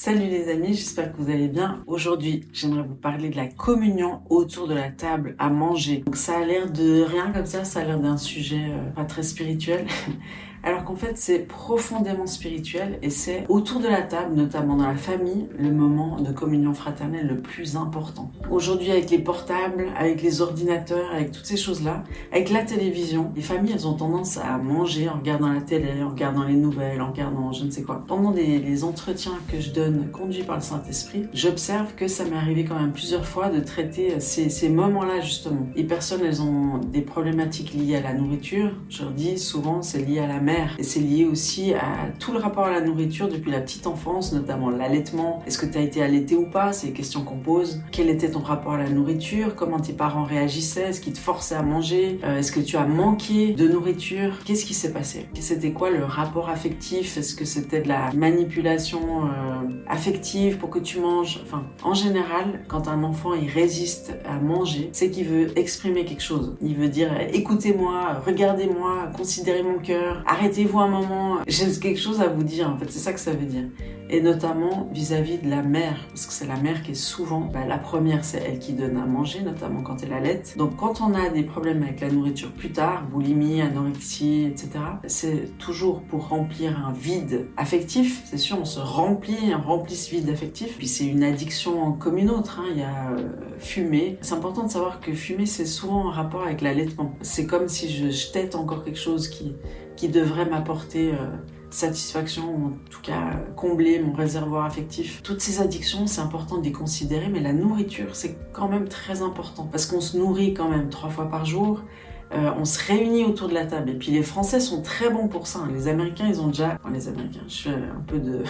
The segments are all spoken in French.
Salut les amis, j'espère que vous allez bien. Aujourd'hui, j'aimerais vous parler de la communion autour de la table à manger. Donc ça a l'air de rien comme ça, ça a l'air d'un sujet euh, pas très spirituel. alors qu'en fait c'est profondément spirituel et c'est autour de la table, notamment dans la famille, le moment de communion fraternelle le plus important. Aujourd'hui avec les portables, avec les ordinateurs, avec toutes ces choses-là, avec la télévision, les familles elles ont tendance à manger en regardant la télé, en regardant les nouvelles, en regardant je ne sais quoi. Pendant les, entretiens que je donne conduits par le Saint-Esprit, j'observe que ça m'est arrivé quand même plusieurs fois de traiter ces, ces moments-là justement. Les personnes elles ont des problématiques liées à la nourriture, je leur dis souvent c'est lié à la et c'est lié aussi à tout le rapport à la nourriture depuis la petite enfance, notamment l'allaitement. Est-ce que tu as été allaité ou pas? C'est les questions qu'on pose. Quel était ton rapport à la nourriture? Comment tes parents réagissaient? Est-ce qu'ils te forçaient à manger? Euh, Est-ce que tu as manqué de nourriture? Qu'est-ce qui s'est passé? C'était quoi le rapport affectif? Est-ce que c'était de la manipulation euh, affective pour que tu manges Enfin, en général, quand un enfant il résiste à manger, c'est qu'il veut exprimer quelque chose. Il veut dire écoutez-moi, regardez-moi, considérez mon cœur, arrêtez-vous un moment, j'ai quelque chose à vous dire, en fait, c'est ça que ça veut dire. Et notamment vis-à-vis de la mère, parce que c'est la mère qui est souvent, bah, la première, c'est elle qui donne à manger, notamment quand elle allait. Donc quand on a des problèmes avec la nourriture plus tard, boulimie, anorexie, etc., c'est toujours pour remplir un vide affectif. C'est sûr, on se remplit, ce vide affectif. Puis c'est une addiction comme une autre. Hein. Il y a euh, fumer. C'est important de savoir que fumer, c'est souvent en rapport avec l'allaitement. C'est comme si je jetais encore quelque chose qui qui devrait m'apporter euh, satisfaction ou en tout cas combler mon réservoir affectif. Toutes ces addictions, c'est important de les considérer, mais la nourriture, c'est quand même très important parce qu'on se nourrit quand même trois fois par jour. Euh, on se réunit autour de la table. Et puis les Français sont très bons pour ça. Les Américains, ils ont déjà... les Américains, je fais un peu de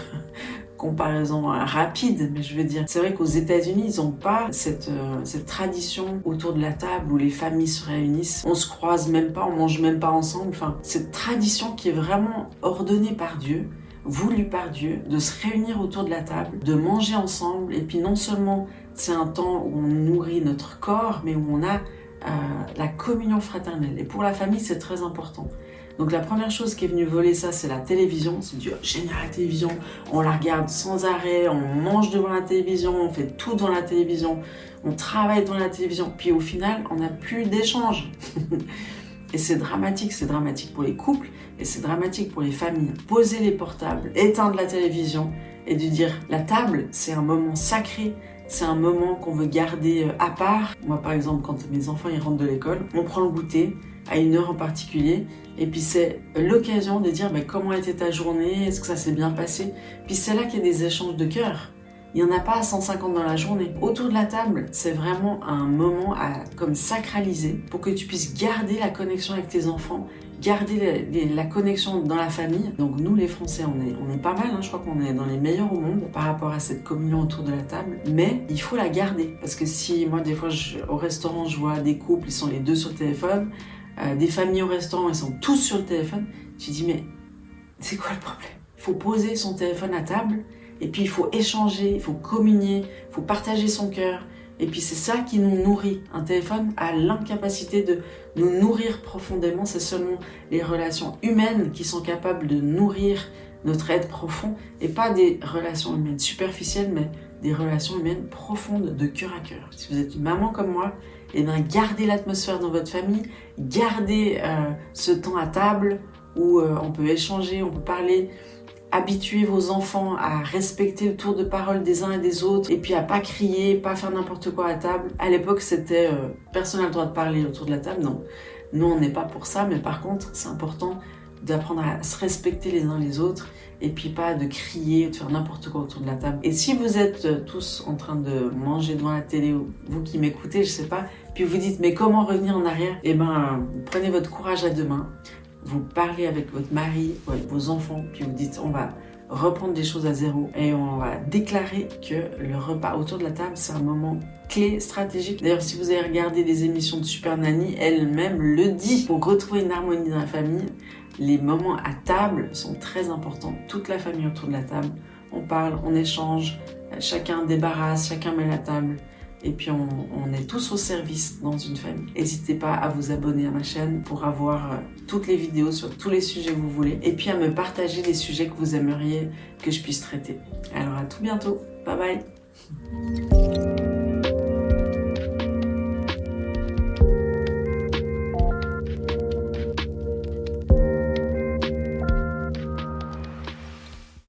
comparaison rapide, mais je veux dire, c'est vrai qu'aux États-Unis, ils n'ont pas cette, euh, cette tradition autour de la table où les familles se réunissent. On se croise même pas, on mange même pas ensemble. Enfin, cette tradition qui est vraiment ordonnée par Dieu voulu par Dieu, de se réunir autour de la table, de manger ensemble, et puis non seulement c'est un temps où on nourrit notre corps, mais où on a euh, la communion fraternelle. Et pour la famille, c'est très important. Donc la première chose qui est venue voler ça, c'est la télévision. C'est du oh, génial la télévision. On la regarde sans arrêt, on mange devant la télévision, on fait tout dans la télévision, on travaille dans la télévision. Puis au final, on n'a plus d'échange. et c'est dramatique, c'est dramatique pour les couples et c'est dramatique pour les familles. Poser les portables, éteindre la télévision et de dire la table, c'est un moment sacré c'est un moment qu'on veut garder euh, à part. Moi, par exemple, quand mes enfants ils rentrent de l'école, on prend le goûter à une heure en particulier. Et puis c'est l'occasion de dire mais comment était ta journée? Est-ce que ça s'est bien passé? Puis c'est là qu'il y a des échanges de cœur. Il n'y en a pas à 150 dans la journée. Autour de la table, c'est vraiment un moment à comme sacraliser pour que tu puisses garder la connexion avec tes enfants garder la, connexion dans la famille. Donc nous les Français, on est, on est pas mal, hein. je crois qu'on est dans les meilleurs au monde par rapport à cette communion autour de la table. Mais il faut la garder parce que si moi des fois au restaurant je vois des couples, ils sont les deux sur le téléphone, euh, des familles au restaurant, ils sont tous sur le téléphone, tu dis mais c'est quoi le problème? Il faut poser son téléphone à table et puis il faut échanger, il faut communier, il faut partager son cœur, et puis c'est ça qui nous nourrit. Un téléphone a l'incapacité de nous nourrir profondément. C'est seulement les relations humaines qui sont capables de nourrir notre être profond et pas des relations humaines superficielles, mais des relations humaines profondes de cœur à cœur. Si vous êtes une maman comme moi, eh bien gardez l'atmosphère dans votre famille, gardez euh, ce temps à table où euh, on peut échanger, on peut parler, habituer vos enfants à respecter le tour de parole des uns et des autres et puis à pas crier, pas faire n'importe quoi à table. À l'époque, c'était euh, personne n'a le droit de parler autour de la table. Non, nous on n'est pas pour ça, mais par contre, c'est important d'apprendre à se respecter les uns les autres et puis pas de crier, de faire n'importe quoi autour de la table. Et si vous êtes euh, tous en train de manger devant la télé, ou vous qui m'écoutez, je sais pas, puis vous dites mais comment revenir en arrière? Eh ben, prenez votre courage à deux mains vous parlez avec votre mari ou avec vos enfants, puis vous dites on va reprendre des choses à zéro et on va déclarer que le repas autour de la table, c'est un moment clé stratégique. D'ailleurs, si vous avez regardé les émissions de Super Nanny, elle-même le dit. Pour retrouver une harmonie dans la famille, les moments à table sont très importants. Toute la famille autour de la table, on parle, on échange, chacun débarrasse, chacun met la table. Et puis on, est tous au service dans une famille. N'hésitez pas à vous abonner à ma chaîne pour avoir euh, toutes les vidéos sur tous les sujets que vous voulez. Et puis à me partager les sujets que vous aimeriez que je puisse traiter. Alors à tout bientôt. Bye bye.